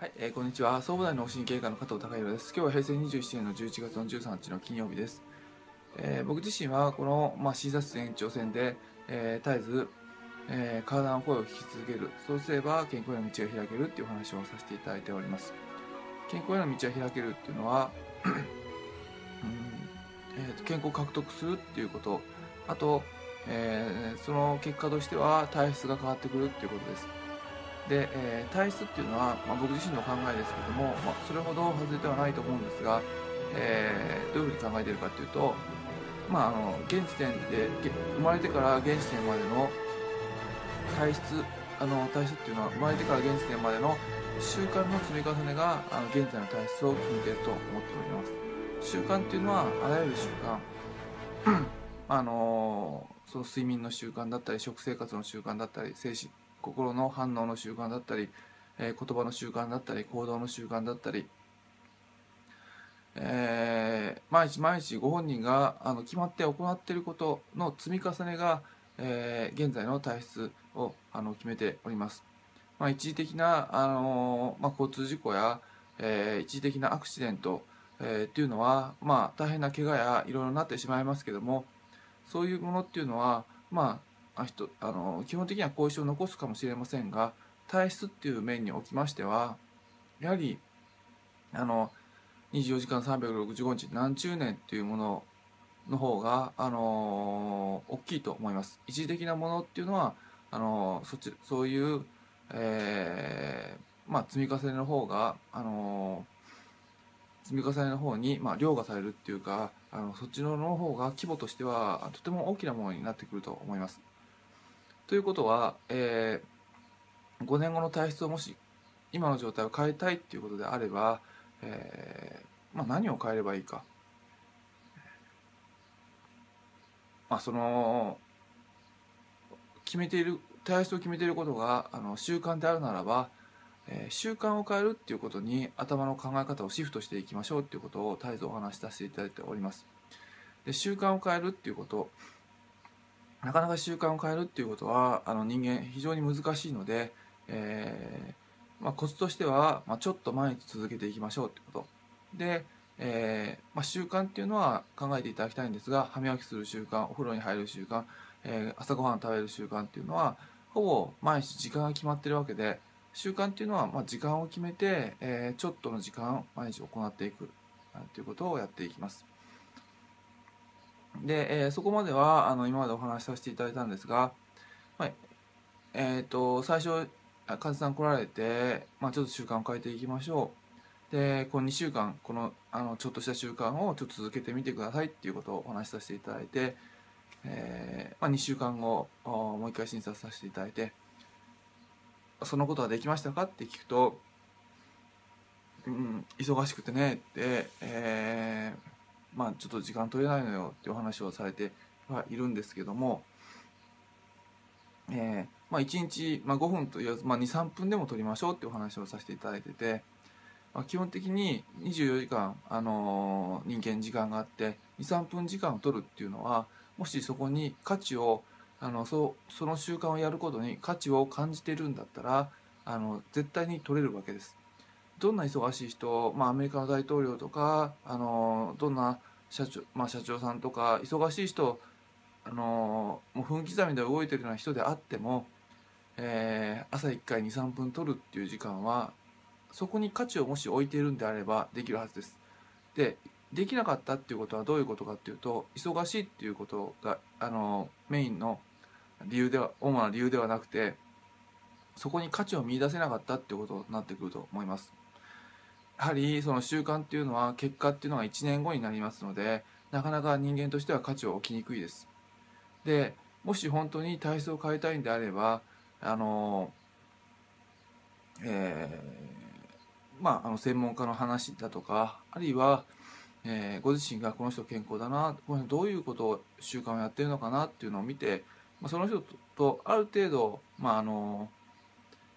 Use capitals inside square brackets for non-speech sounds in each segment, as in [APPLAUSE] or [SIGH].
はい、えー、こんにちは。総務大の神経科の加藤孝弘です。今日は平成27年の11月の13日の金曜日です。えー、僕自身はこの、まあ、診察室延長戦で、えー、絶えず、えー、体の声を聞き続ける。そうすれば健康への道が開けるっていう話をさせていただいております。健康への道が開けるっていうのは、[CLEARS THROAT] うんえー、健康を獲得するっていうこと、あと、えー、その結果としては体質が変わってくるっていうことです。で、えー、体質っていうのは、まあ、僕自身の考えですけども、まあ、それほど外れてはないと思うんですが、えー、どういうふうに考えているかっていうと、まあ、あの現時点で生まれてから現時点までの体質あの体質っていうのは生まれてから現時点までの習慣の積み重ねがあの現在の体質を決めていると思っております。習慣っていうのはあらゆる習慣。[CLEARS THROAT] あのその睡眠の習慣だったり食生活の習慣だったり精神心の反応の習慣だったり、えー、言葉の習慣だったり行動の習慣だったり、えー、毎日毎日ご本人があの決まって行っていることの積み重ねが、えー、現在の体質をあの決めております。まあ、一時的な、あのまあ、交通事故や、えー、一時的なアクシデント、えー、っていうのは、まあ、大変な怪我やいろいろなってしまいますけどもそういうものっていうのは、まあ、人あの基本的には後遺症を残すかもしれませんが体質っていう面におきましてはやはりあの24時間365日何十年っていうものの方が、あの大きいと思います。一時的なものっていうのはあのそっちそういう、えー、まあ、積み重ねの方が、あの積み重ねの方に、まあ、凌駕されるっていうかあのそっちの方が規模としてはとても大きなものになってくると思います。ということは、えー、5年後の体質をもし今の状態を変えたいっていうことであれば、えーまあ、何を変えればいいか、まあ、その決めている体質を決めていることがあの習慣であるならば、えー、習慣を変えるっていうことに頭の考え方をシフトしていきましょうっていうことを絶えずお話しさせていただいております。で習慣を変えるっていうことなかなか習慣を変えるっていうことはあの人間非常に難しいので、えー、まあ、コツとしては、まあ、ちょっと毎日続けていきましょうってことで、えー、まあ、習慣っていうのは考えていただきたいんですが歯磨きする習慣お風呂に入る習慣、えー、朝ごはん食べる習慣っていうのはほぼ毎日時間が決まってるわけで習慣っていうのは、ま時間を決めて、えちょっとの時間毎日行っていくということをやっていきます。で、えー、そこまではあの今までお話しさせていただいたんですが、まあ、えっ、ー、と最初患者さん来られて、まあ、ちょっと習慣を変えていきましょう。でこの2週間このあのちょっとした習慣をちょっと続けてみてくださいっていうことをお話しさせていただいて、えーまあ、2週間後もう一回診察させていただいてそのことはできましたかって聞くと、うん、忙しくてねって、えーまあ、ちょっと時間取れないのよってお話をされてはいるんですけども、えーまあ、1日、まあ、5分と言わず、まあ、23分でも取りましょうってお話をさせていただいてて、まあ、基本的に24時間、あのー、人間時間があって23分時間を取るっていうのはもしそこに価値をあのそその習慣をやることに価値を感じてるんだったらあの絶対に取れるわけです。どんな忙しい人、まあ、アメリカの大統領とかあのどんな社長,、まあ、社長さんとか忙しい人あのもう分刻みで動いてるような人であっても、えー、朝1回23分取るっていう時間はそこに価値をもし置いているんであればできるはずです。でできなかったっていうことはどういうことかっていうと忙しいっていうことがあのメインの理由では主な理由ではなくてそこに価値を見出せなかったっていうことになってくると思います。やはりその習慣っていうのは結果っていうのが1年後になりますのでなかなか人間としては価値を置きにくいです。でもし本当に体質を変えたいんであればあのえー、まああの専門家の話だとかあるいは、えー、ご自身がこの人健康だなこの人どういうことを習慣をやってるのかなっていうのを見て、まあ、その人とある程度まああの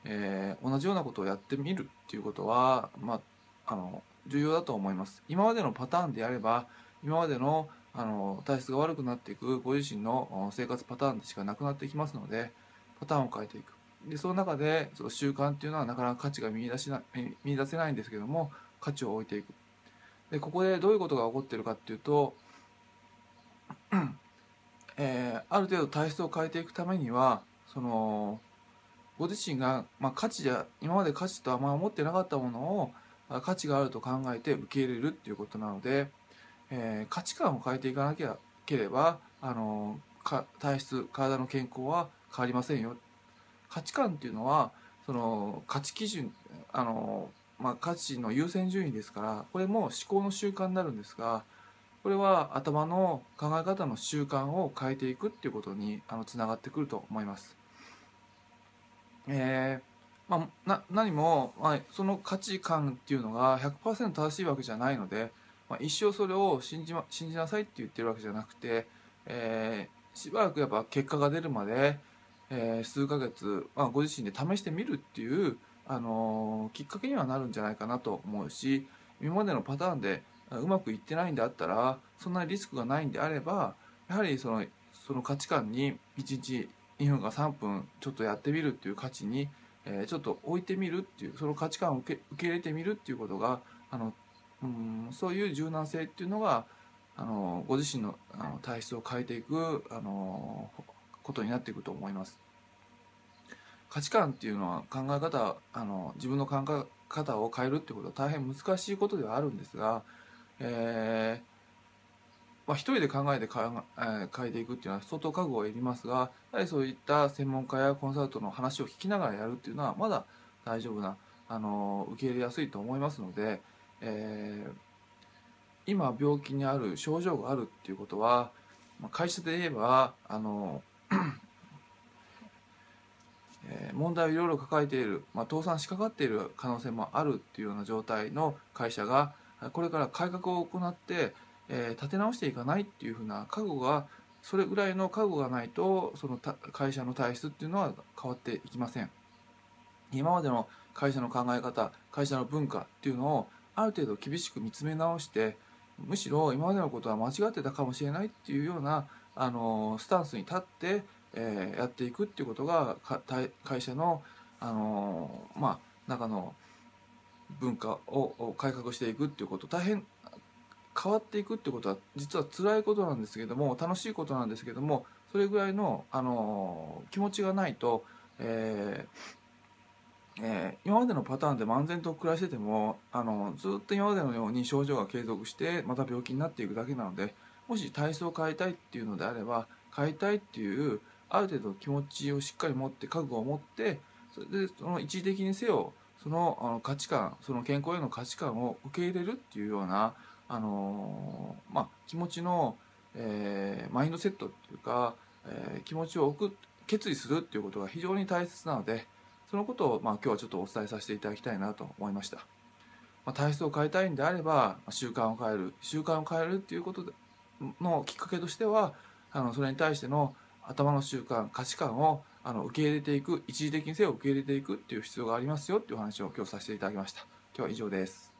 えー、同じようなことをやってみるっていうことは、まあ、あの重要だと思います。今までのパターンであれば今までのあの体質が悪くなっていくご自身の生活パターンでしかなくなってきますのでパターンを変えていく。でその中でその習慣っていうのはなかなか価値が見出しな見出せないんですけども価値を置いていく。でここでどういうことが起こってるかっていうと、[CLEARS THROAT] えー、ある程度体質を変えていくためにはそのご自身が、まあ、価値じゃ今まで価値とあんま思ってなかったものを価値があると考えて受け入れるっていうことなので、えー、価値観を変えていかなきゃければあの体質体の健康は変わりませんよ価値観っていうのはその価値基準あの、まあ、価値の優先順位ですからこれも思考の習慣になるんですがこれは頭の考え方の習慣を変えていくっていうことにあのつながってくると思います。えーまあ、な何も、まあ、その価値観っていうのが100%正しいわけじゃないので、まあ、一生それを信じ,、ま、信じなさいって言ってるわけじゃなくて、えー、しばらくやっぱ結果が出るまで、えー、数ヶ月、まあ、ご自身で試してみるっていう、あのー、きっかけにはなるんじゃないかなと思うし今までのパターンでうまくいってないんであったらそんなリスクがないんであればやはりそのその価値観に1日2分か3分ちょっとやってみるっていう価値に、えー、ちょっと置いてみるっていうその価値観を受け受け入れてみるっていうことがあのうんそういう柔軟性っていうのがあのご自身のあの体質を変えていくあのことになっていくと思います。価値観っていうのは考え方あの自分の考え方を変えるってことは大変難しいことではあるんですが、えーまあ、一人で考えてか、えー、変えていくっていうのは相当覚悟がいりますがやはりそういった専門家やコンサルトの話を聞きながらやるっていうのはまだ大丈夫なあの受け入れやすいと思いますので、えー、今病気にある症状があるっていうことはまあ会社で言えばあの [COUGHS] え問題をいろいろ抱えている、まあ、倒産しかかっている可能性もあるっていうような状態の会社がこれから改革を行って、えー、立て直していかないっていうふうな覚悟がそれぐらいの覚悟がないとその会社の体質っていうのは変わっていきません。今までの会社の考え方会社の文化っていうのをある程度厳しく見つめ直してむしろ今までのことは間違ってたかもしれないっていうようなあのスタンスに立ってえー、やっていくっていうことが会社の、あの、まあ、中の文化を改革していくっていうこと。大変変わっていくってことは実は辛いことなんですけども楽しいことなんですけどもそれぐらいの、あの、気持ちがないと、えーえー、今までのパターンで漫然と暮らしててもあのずっと今までのように症状が継続してまた病気になっていくだけなのでもし体質を変えたいっていうのであれば変えたいっていうある程度気持ちをしっかり持って覚悟を持ってそれでその一時的にせよそのあの価値観その健康への価値観を受け入れるっていうようなあのー、まあ、気持ちの、えー、マインドセットっていうか、えー、気持ちを置く決意するっていうことが非常に大切なのでそのことを、まあ、今日はちょっとお伝えさせていただきたいなと思いました、まあ、体質を変えたいんであれば習慣を変える習慣を変えるっていうことのきっかけとしてはあのそれに対しての頭の習慣価値観をあの受け入れていく一時的にせよ受け入れていくっていう必要がありますよっていう話を今日させていただきました。今日は以上です。